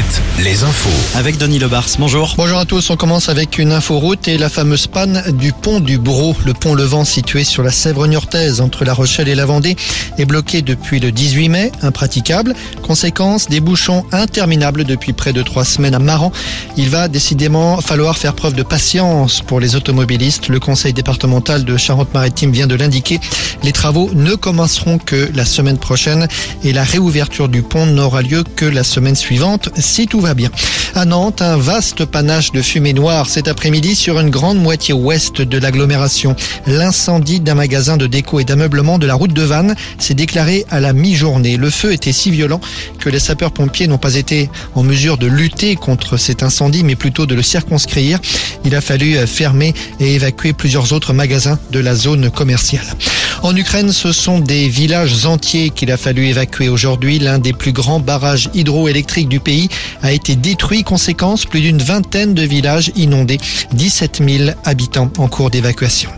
7, les infos. Avec Denis Lebars, bonjour. Bonjour à tous, on commence avec une inforoute et la fameuse panne du pont du Brau. Le pont Levant situé sur la Sèvre niortaise entre La Rochelle et la Vendée est bloqué depuis le 18 mai, impraticable. Conséquence, des bouchons interminables depuis près de trois semaines à Maran. Il va décidément falloir faire preuve de patience pour les automobilistes. Le conseil départemental de Charente-Maritime vient de l'indiquer. Les travaux ne commenceront que la semaine prochaine et la réouverture du pont n'aura lieu que la semaine suivante si tout va bien. À Nantes, un vaste panache de fumée noire cet après-midi sur une grande moitié ouest de l'agglomération. L'incendie d'un magasin de déco et d'ameublement de la route de Vannes s'est déclaré à la mi-journée. Le feu était si violent que les sapeurs-pompiers n'ont pas été en mesure de lutter contre cet incendie, mais plutôt de le circonscrire. Il a fallu fermer et évacuer plusieurs autres magasins de la zone commerciale. En Ukraine, ce sont des villages entiers qu'il a fallu évacuer aujourd'hui. L'un des plus grands barrages hydroélectriques du pays a été détruit. Conséquence, plus d'une vingtaine de villages inondés. 17 000 habitants en cours d'évacuation.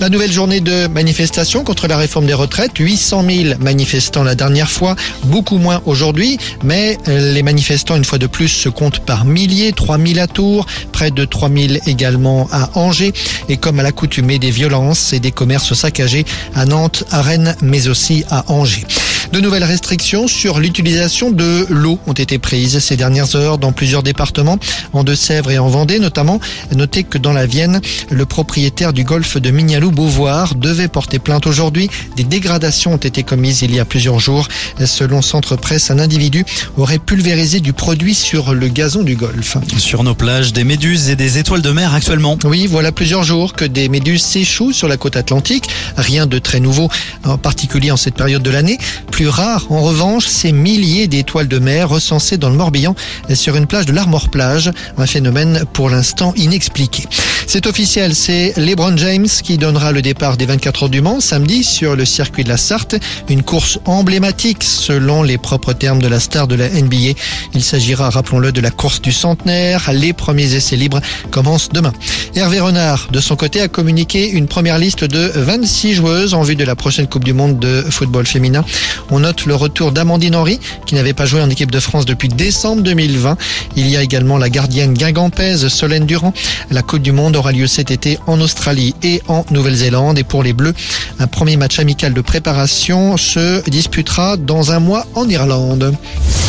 La nouvelle journée de manifestation contre la réforme des retraites, 800 000 manifestants la dernière fois, beaucoup moins aujourd'hui, mais les manifestants une fois de plus se comptent par milliers, 3 000 à Tours, près de 3 000 également à Angers, et comme à l'accoutumée des violences et des commerces saccagés à Nantes, à Rennes, mais aussi à Angers. De nouvelles restrictions sur l'utilisation de l'eau ont été prises ces dernières heures dans plusieurs départements, en Deux-Sèvres et en Vendée notamment. Notez que dans la Vienne, le propriétaire du golfe de Mignalou-Beauvoir devait porter plainte aujourd'hui. Des dégradations ont été commises il y a plusieurs jours. Selon Centre Presse, un individu aurait pulvérisé du produit sur le gazon du golfe. Sur nos plages, des méduses et des étoiles de mer actuellement. Oui, voilà plusieurs jours que des méduses s'échouent sur la côte atlantique. Rien de très nouveau, en particulier en cette période de l'année plus rare, en revanche, ces milliers d'étoiles de mer recensées dans le Morbihan sur une plage de l'Armor Plage, un phénomène pour l'instant inexpliqué. C'est officiel, c'est LeBron James qui donnera le départ des 24 heures du Mans samedi sur le circuit de la Sarthe, une course emblématique selon les propres termes de la star de la NBA. Il s'agira, rappelons-le, de la course du centenaire. Les premiers essais libres commencent demain. Hervé Renard, de son côté, a communiqué une première liste de 26 joueuses en vue de la prochaine Coupe du Monde de football féminin. On note le retour d'Amandine Henry, qui n'avait pas joué en équipe de France depuis décembre 2020. Il y a également la gardienne guingampaise Solène Durand. La Coupe du Monde aura lieu cet été en Australie et en Nouvelle-Zélande. Et pour les Bleus, un premier match amical de préparation se disputera dans un mois en Irlande.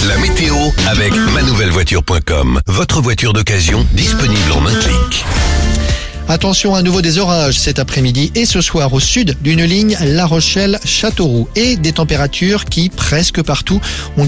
La météo avec manouvellevoiture.com. Votre voiture d'occasion disponible en un clic. Attention à nouveau des orages cet après-midi et ce soir au sud d'une ligne La Rochelle-Châteauroux. Et des températures qui presque partout ont gagné